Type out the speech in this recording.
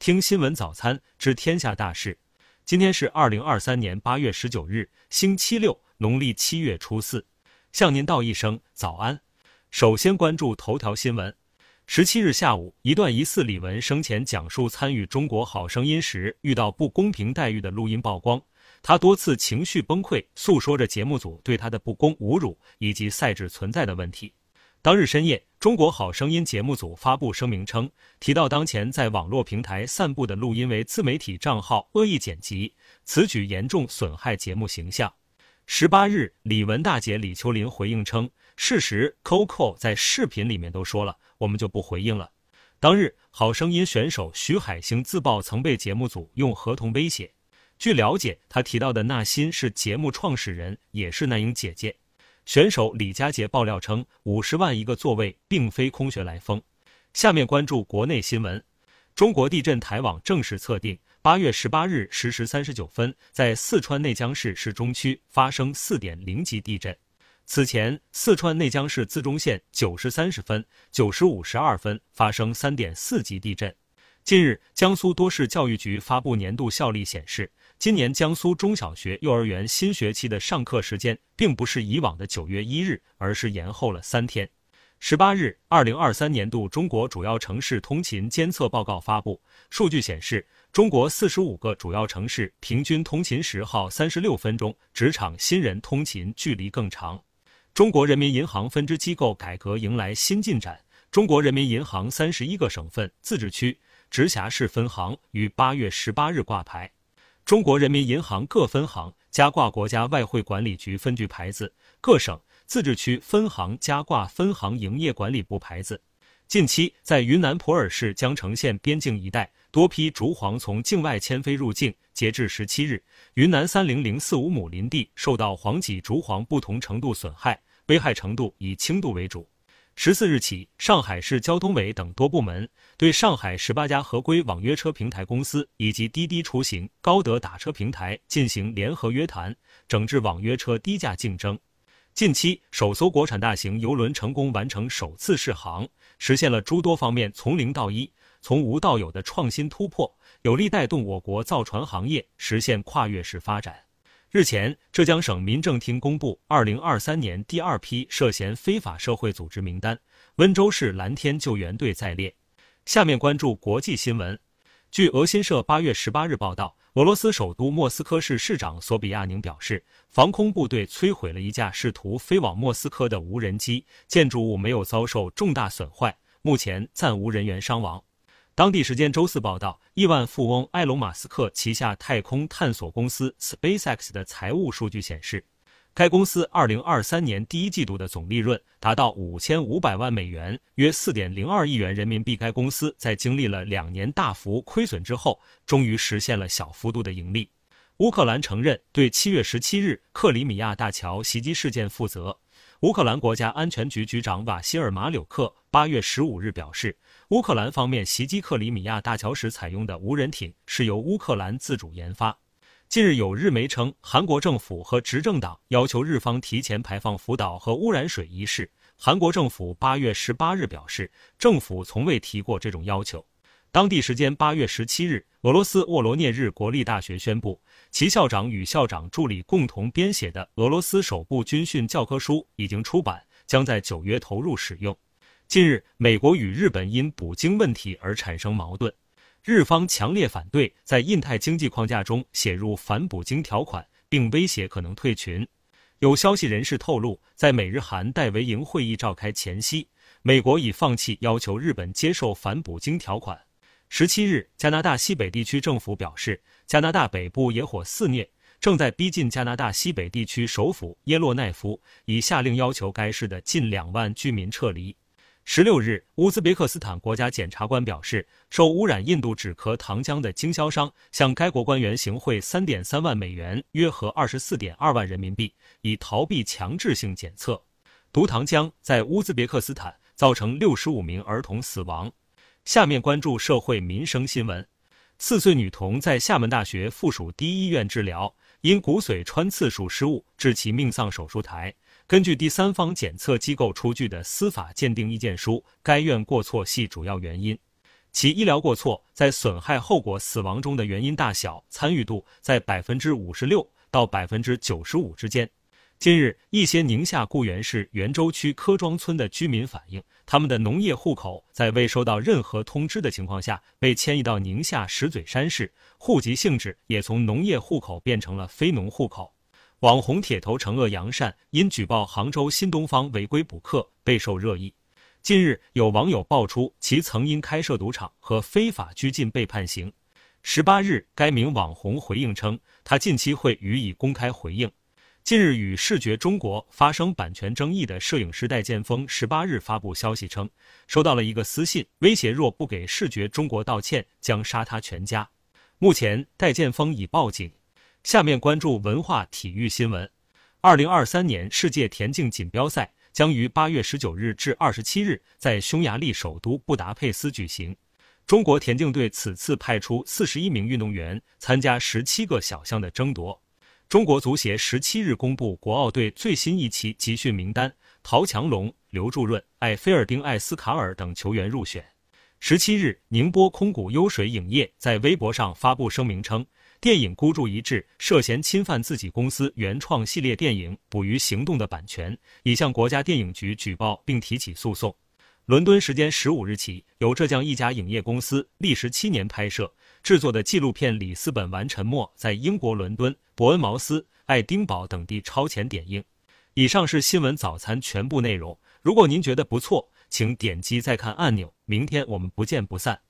听新闻早餐知天下大事。今天是二零二三年八月十九日，星期六，农历七月初四。向您道一声早安。首先关注头条新闻。十七日下午，一段疑似李玟生前讲述参与《中国好声音》时遇到不公平待遇的录音曝光。他多次情绪崩溃，诉说着节目组对他的不公、侮辱以及赛制存在的问题。当日深夜，《中国好声音》节目组发布声明称，提到当前在网络平台散布的录音为自媒体账号恶意剪辑，此举严重损害节目形象。十八日，李玟大姐李秋林回应称，事实 Coco 在视频里面都说了，我们就不回应了。当日，好声音选手徐海星自曝曾被节目组用合同威胁。据了解，他提到的纳新是节目创始人，也是那英姐姐。选手李佳杰爆料称，五十万一个座位并非空穴来风。下面关注国内新闻。中国地震台网正式测定，八月十八日十时三十九分，在四川内江市市中区发生四点零级地震。此前，四川内江市自中县九时三十分、九时五十二分发生三点四级地震。近日，江苏多市教育局发布年度效力显示。今年江苏中小学、幼儿园新学期的上课时间并不是以往的九月一日，而是延后了三天。十八日，二零二三年度中国主要城市通勤监测报告发布，数据显示，中国四十五个主要城市平均通勤时耗三十六分钟，职场新人通勤距离更长。中国人民银行分支机构改革迎来新进展，中国人民银行三十一个省份、自治区、直辖市分行于八月十八日挂牌。中国人民银行各分行加挂国家外汇管理局分局牌子，各省、自治区分行加挂分行营业管理部牌子。近期，在云南普洱市江城县边境一带，多批竹黄从境外迁飞入境。截至十七日，云南三零零四五亩林地受到黄脊竹黄不同程度损害，危害程度以轻度为主。十四日起，上海市交通委等多部门对上海十八家合规网约车平台公司以及滴滴出行、高德打车平台进行联合约谈，整治网约车低价竞争。近期，首艘国产大型邮轮成功完成首次试航，实现了诸多方面从零到一、从无到有的创新突破，有力带动我国造船行业实现跨越式发展。日前，浙江省民政厅公布二零二三年第二批涉嫌非法社会组织名单，温州市蓝天救援队在列。下面关注国际新闻。据俄新社八月十八日报道，俄罗斯首都莫斯科市市长索比亚宁表示，防空部队摧毁了一架试图飞往莫斯科的无人机，建筑物没有遭受重大损坏，目前暂无人员伤亡。当地时间周四报道，亿万富翁埃隆·马斯克旗下太空探索公司 SpaceX 的财务数据显示，该公司2023年第一季度的总利润达到5500万美元，约4.02亿元人民币。该公司在经历了两年大幅亏损之后，终于实现了小幅度的盈利。乌克兰承认对7月17日克里米亚大桥袭击事件负责。乌克兰国家安全局局长瓦希尔·马柳克8月15日表示。乌克兰方面袭击克里米亚大桥时采用的无人艇是由乌克兰自主研发。近日有日媒称，韩国政府和执政党要求日方提前排放福岛核污染水一事，韩国政府八月十八日表示，政府从未提过这种要求。当地时间八月十七日，俄罗斯沃罗涅日国立大学宣布，其校长与校长助理共同编写的俄罗斯首部军训教科书已经出版，将在九月投入使用。近日，美国与日本因捕鲸问题而产生矛盾，日方强烈反对在印太经济框架中写入反捕鲸条款，并威胁可能退群。有消息人士透露，在美日韩戴维营会议召开前夕，美国已放弃要求日本接受反捕鲸条款。十七日，加拿大西北地区政府表示，加拿大北部野火肆虐，正在逼近加拿大西北地区首府耶洛奈夫，已下令要求该市的近两万居民撤离。十六日，乌兹别克斯坦国家检察官表示，受污染印度止咳糖浆的经销商向该国官员行贿三点三万美元，约合二十四点二万人民币，以逃避强制性检测。毒糖浆在乌兹别克斯坦造成六十五名儿童死亡。下面关注社会民生新闻：四岁女童在厦门大学附属第一医院治疗，因骨髓穿刺术失误致其命丧手术台。根据第三方检测机构出具的司法鉴定意见书，该院过错系主要原因。其医疗过错在损害后果、死亡中的原因大小参与度在百分之五十六到百分之九十五之间。近日，一些宁夏固原市原州区柯庄村的居民反映，他们的农业户口在未收到任何通知的情况下被迁移到宁夏石嘴山市，户籍性质也从农业户口变成了非农户口。网红铁头惩恶扬善，因举报杭州新东方违规补课备受热议。近日，有网友爆出其曾因开设赌场和非法拘禁被判刑。十八日，该名网红回应称，他近期会予以公开回应。近日，与视觉中国发生版权争议的摄影师戴建峰十八日发布消息称，收到了一个私信，威胁若不给视觉中国道歉，将杀他全家。目前，戴建峰已报警。下面关注文化体育新闻。二零二三年世界田径锦标赛将于八月十九日至二十七日在匈牙利首都布达佩斯举行。中国田径队此次派出四十一名运动员参加十七个小项的争夺。中国足协十七日公布国奥队最新一期集训名单，陶强龙、刘祝润、艾菲尔丁·艾斯卡尔等球员入选。十七日，宁波空谷优水影业在微博上发布声明称，电影《孤注一掷》涉嫌侵犯自己公司原创系列电影《捕鱼行动》的版权，已向国家电影局举报并提起诉讼。伦敦时间十五日起，由浙江一家影业公司历时七年拍摄制作的纪录片《里斯本完沉默》在英国伦敦、伯恩茅斯、爱丁堡等地超前点映。以上是新闻早餐全部内容。如果您觉得不错，请点击再看按钮。明天我们不见不散。